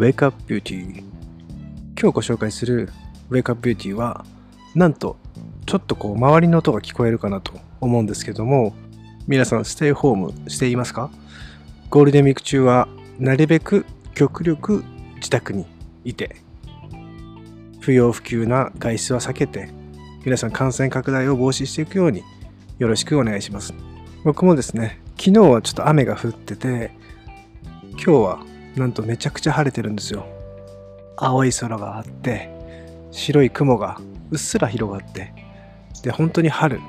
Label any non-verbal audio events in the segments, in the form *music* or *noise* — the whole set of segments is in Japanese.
Wake Up Beauty 今日ご紹介する Wake Up Beauty はなんとちょっとこう周りの音が聞こえるかなと思うんですけども皆さんステイホームしていますか？ゴールデンウィーク中はなるべく極力自宅にいて不要不急な外出は避けて皆さん感染拡大を防止していくようによろしくお願いします。僕もですね昨日はちょっと雨が降ってて今日はなんとめちゃくちゃ晴れてるんですよ。青い空があって白い雲がうっすら広がってで本当に春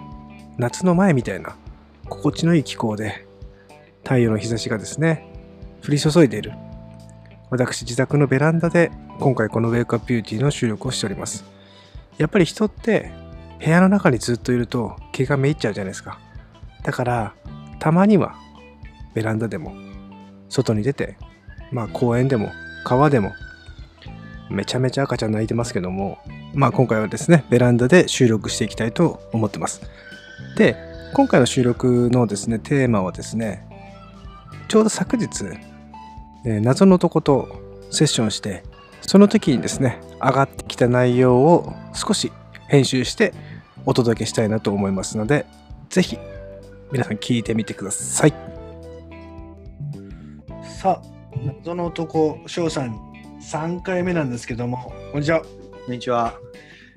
夏の前みたいな心地のいい気候で太陽の日差しがですね降り注いでいる。私自宅のベランダで今回このウェイクアップビューティーの収録をしております。やっぱり人って部屋の中にずっといると気がめいっちゃうじゃないですか。だからたまにはベランダでも外に出てまあ公園でも川でもめちゃめちゃ赤ちゃん泣いてますけどもまあ今回はですねベランダで収録していきたいと思ってます。で今回の収録のですねテーマはですねちょうど昨日、えー謎の男とセッションしてその時にですね上がってきた内容を少し編集してお届けしたいなと思いますのでぜひ皆さん聞いてみてください。さあ謎の男翔さん3回目なんですけどもこんにちはこんにちは。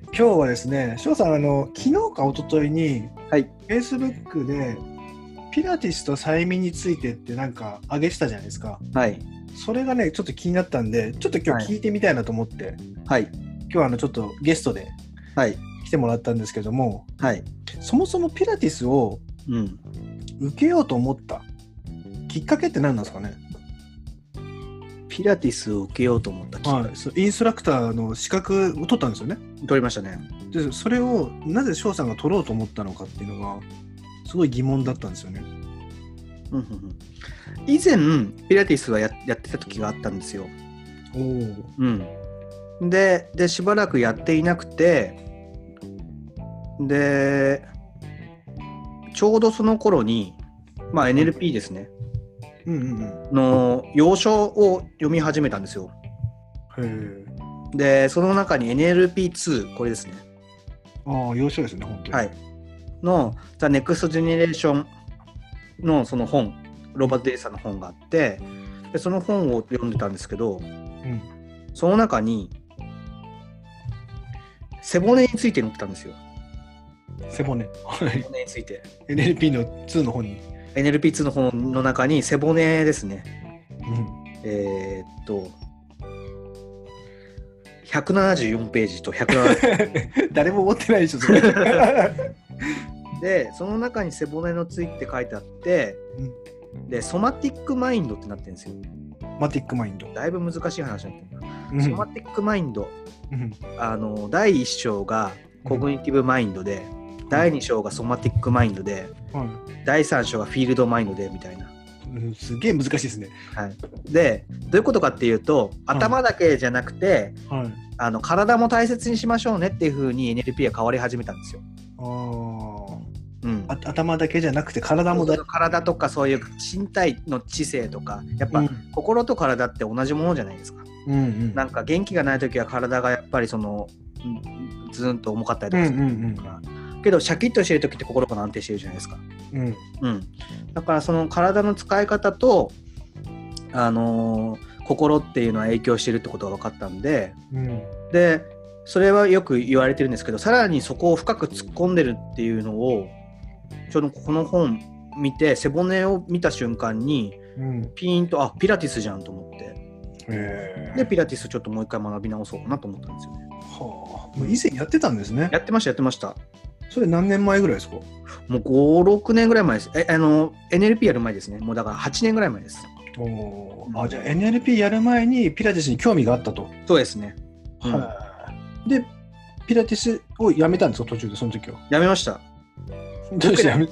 今日はですね翔さんあの昨日か一昨日にはい。Facebook でピラティスと催眠についてってなんか上げてたじゃないですかはい。それがねちょっと気になったんでちょっと今日聞いてみたいなと思って、はい。今日はあのちょっとゲストではい。来てもらったんですけどもはい。そもそもピラティスをうん。受けようと思ったきっかけって何なんですかね、ピラティスを受けようと思ったきっかはい、そうインストラクターの資格を取ったんですよね。け取りましたね。でそれをなぜ翔さんが取ろうと思ったのかっていうのがすごい疑問だったんですよね。うんうんうん。以前、ピラティスはややってた時があったんですよ。おおうん。で、で、しばらくやっていなくて、で、ちょうどその頃に、まあ NLP ですね、の要所を読み始めたんですよ。で、その中に NLP2、これですね。ああ要所ですね本当に。はい、の The Next Generation のその本ロバート・デイさんの本があってでその本を読んでたんですけどうん。その中に背骨について載ってたんですよ。背骨。はい。背骨について。NLP の2の本に、NLP2 の本の中に背骨ですね。うん、えーっと174ページと170 *laughs* 誰も持ってないでしょそれ。*laughs* でその中に背骨のついて書いてあって、で somatic mind ってなってるんですよ。 somatic mind、だいぶ難しい話になってるな。うん。 somatic mind、うん。あの第1章が cognitive mind で、第2章が somatic mind で、はい。第3章が field mind でみたいな。うん、すげえ難しいですね。はい、で、どういうことかっていうと、頭だけじゃなくて、はい、あの体も大切にしましょうねっていうふうに NLP は変わり始めたんですよ。あうん。頭だけじゃなくて体もだ、体とかそういう身体の知性とか、やっぱ、うん。心と体って同じものじゃないですか。うんうん、なんか元気がない時は体がやっぱりそのうんずーんと重かったりとうんかするうんから、けどシャキッとしてる時って心が安定してるじゃないですか。うん。うん。うん、だからその体の使い方と、あのー心っていうのは影響してるってことが分かったんでうん。でそれはよく言われてるんですけどさらにそこを深く突っ込んでるっていうのをちょうどこの本見て背骨を見た瞬間にうん。ピーンとあピラティスじゃんと思って。でピラティスちょっともう一回学び直そうかなと思ったんですよね。はあ、もう以前やってたんですね。や。ってましたやってましたそれ何年前ぐらいですか？もう56年ぐらい前です。えあの NLP やる前ですね。もうだから8年ぐらい前です。おー。あじゃあ NLP やる前にピラティスに興味があったと。そうですね。うん。はい。で、ピラティスをやめたんですか、途中で、その時は。やめました。どうして？やめ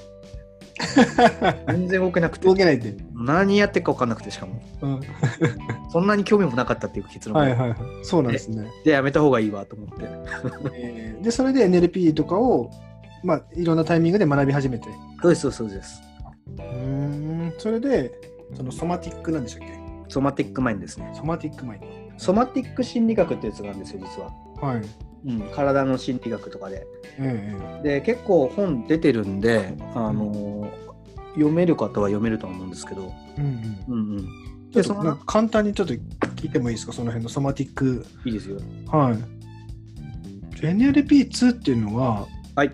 *laughs* 全然動けなくて。動けないって。何やってるか分かんなくてしかも。うん、*laughs* そんなに興味もなかったっていう結論で,、はいはいはい。そうなんですね。でやめた方がいいわと思って。えーで、それで NLP とかを、まあ、いろんなタイミングで学び始めて。そうですそうですそうん、それで、その somatic なんでしたっけ？ somatic mind ですね somatic mind。 somatic 心理学ってやつがあるんですよ、実は。はい。うん、体の心理学とかで。ええで、結構本出てるんで、あの読める方は読めると思うんですけど。うんうん。うんうん。簡単にちょっと聞いてもいいですか、その辺の somatic。いいですよ。はい。NLP2 っていうのは、はい。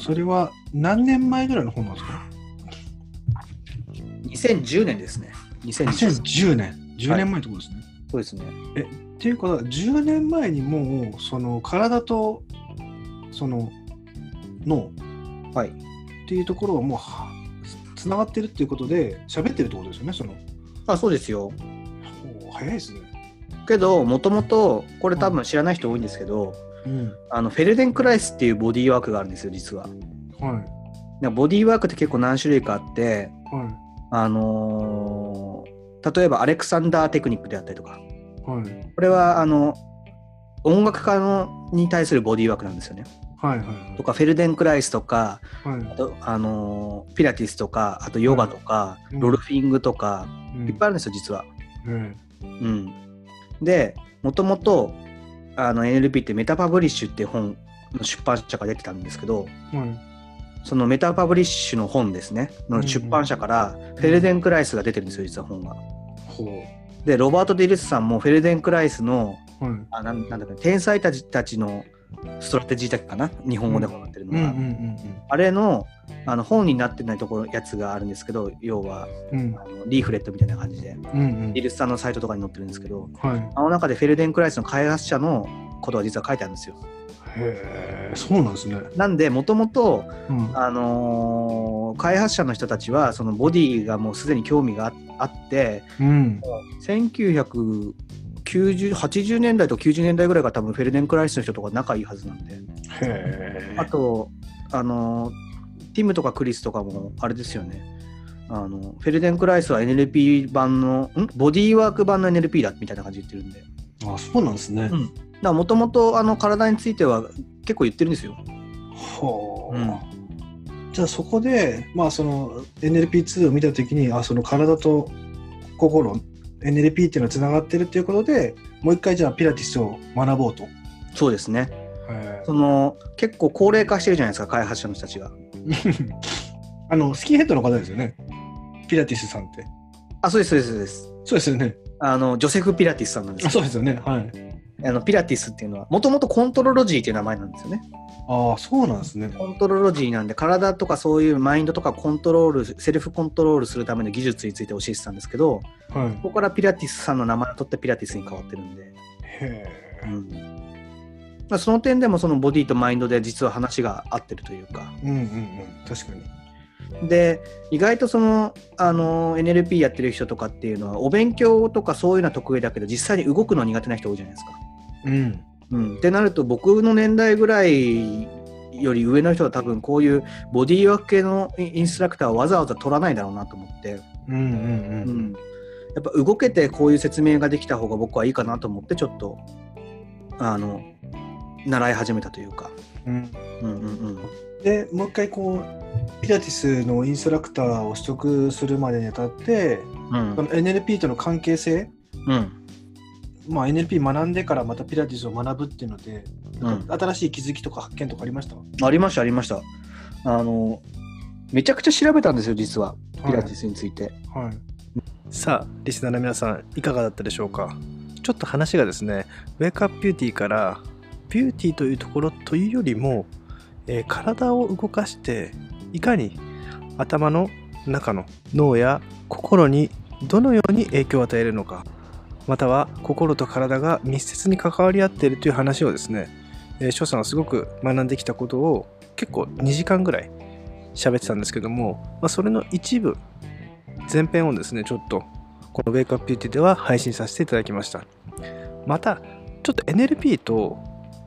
それは何年前ぐらいの本なんですか？2010年ですね。2010 ?2010 年。10年前ってことですね。そうですね。っていうことは、10年前にもう、その体と、その脳はい。っていうところはもうは、つながってるっていうことで、喋ってるってことですよね、その。あ、そうですよ。お早いですね。けど、もともと、これ多分知らない人多いんですけど、うん。あのフェルデンクライスっていうボディーワークがあるんですよ、実は。はい。ボディーワークって結構何種類かあって、はあのー例えばアレクサンダーテクニックであったりとか、い。はい。これはあの音楽家のに対するボディーワークなんですよね。はい。はい。とか、フェルデンクライスとか、はい。あとあのーピラティスとか、あとヨガとか、うんロルフィングとか、うんいっぱいあるんですよ、実は。えうん、で、もともとあの NLP ってメタパブリッシュって本の出版社が出てたんですけど、えはい。そのメタパブリッシュの本ですね、の出版社からフェルデンクライスが出てるんですよ、実は本が。ほで、ロバート・ディルスさんもフェルデンクライスの、う。はい。あなんなんだか天才たちたちのストラテジーだっけかな、日本語でもなってるのが。あれのあの本になってないところやつがあるんですけど、要はうんうん。あのリーフレットみたいな感じで、うんうんディルスさんのサイトとかに載ってるんですけど、はい。あの中でフェルデンクライスの開発者のことが実は書いてあるんですよ。へえ、そうなんですね。なんで、もともと、うん。あのー開発者の人たちは、そのボディがもうすでに興味がああって、うん。1990 80年代と90年代ぐらいが多分フェルデンクライスの人とか仲いいはずなんで。あと、あのーティムとかクリスとかもあれですよね。あのフェルデンクライスは NLP 版の、ん？ボディーワーク版の NLP だみたいな感じで言ってるんで。あ、そうなんですね。うもともとあの体については結構言ってるんですよ。ほう。うんじゃあそこで、まあその NLP2 を見たときに、あ、その体と心、NLP っていうのはつながってるっていうことで、もう一回じゃあピラティスを学ぼうと。そうですね。へその結構高齢化してるじゃないですか、開発者の人たちが。ー *laughs* あの、スキンヘッドの方ですよね。ピラティスさんって。あ、そうです、そうです、そうです。そうですよね。あの、ジョセフ・ピラティスさんなんですそうですよね。はい。あのピラティスっていうのは、もともとコントロロジーっていう名前なんですよね。ああ、そうなんですね。コントロロジーなんで、体とかそういうマインドとかコントロール、セルフコントロールするための技術について教えてたんですけど、はい。ここからピラティスさんの名前を取ってピラティスに変わってるんで、へえ。うんまあ、その点でもそのボディとマインドで実は話が合ってるというか、うんうんうん。確かに。で意外とそのあの NLP やってる人とかっていうのはお勉強とかそういうのは得意だけど実際に動くの苦手な人多いじゃないですか。うん。うん、ってなると僕の年代ぐらいより上の人は多分こういうボディーワーク系のインストラクターはわざわざ取らないだろうなと思って、うんうんううん。ん、やっぱ動けてこういう説明ができた方が僕はいいかなと思ってちょっとあの習い始めたというか。うん。うんうんうん。でもう一回こうピラティスのインストラクターを取得するまでにあたってうん。その NLP との関係性、うんまあ、NLP 学んでからまたピラティスを学ぶっていうので、うん。新しい気づきとか発見とかありました？ありましたありました。あのめちゃくちゃ調べたんですよ実は。ピラティスについて、はい。さあリスナーの皆さんいかがだったでしょうか？ちょっと話がですねウェイクアップビューティーからビューティーというところというよりも、えー体を動かしていかに頭の中の脳や心にどのように影響を与えるのかまたは心と体が密接に関わり合っているという話をですね、翔さんはすごく学んできたことを結構2時間ぐらい喋ってたんですけども、まあ、それの一部前編をですねちょっとこの Wake Up Beauty では配信させていただきました。またちょっと NLP と、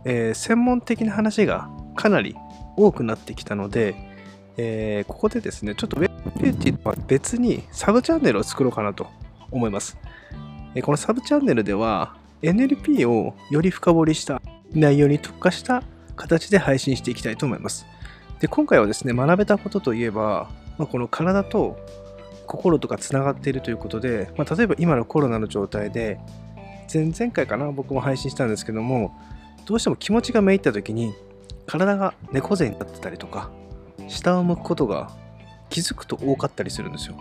えー専門的な話がかなり多くなってきたので、えーここでですねちょっと Wake Up Beauty とは別にサブチャンネルを作ろうかなと思います、このサブチャンネルでは NLP をより深掘りした内容に特化した形で配信していきたいと思います。で今回はですね学べたことといえば、まあ、この体と心とかつながっているということで、まあ、例えば今のコロナの状態で前々回かな僕も配信したんですけどもどうしても気持ちがめいった時に体が猫背になってたりとか下を向くことが気づくと多かったりするんですよ。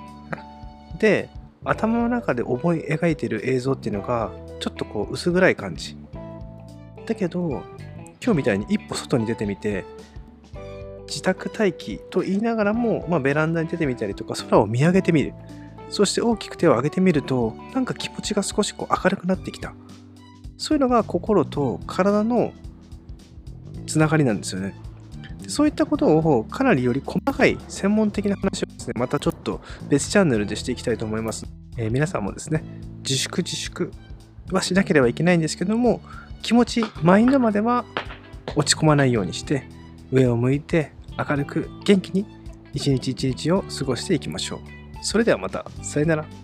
で頭の中で思い描いてる映像っていうのがちょっとこう薄暗い感じ。だけど今日みたいに一歩外に出てみて自宅待機と言いながらも、まあ、ベランダに出てみたりとか空を見上げてみる。そして大きく手を上げてみるとなんか気持ちが少しこう明るくなってきた。そういうのが心と体のつながりなんですよね。そういったことをかなりより細かい専門的な話をですねまたちょっと別チャンネルでしていきたいと思います、えー皆さんもですね自粛自粛はしなければいけないんですけども気持ちマインドまでは落ち込まないようにして上を向いて明るく元気に一日一日を過ごしていきましょう。それではまた。さよなら。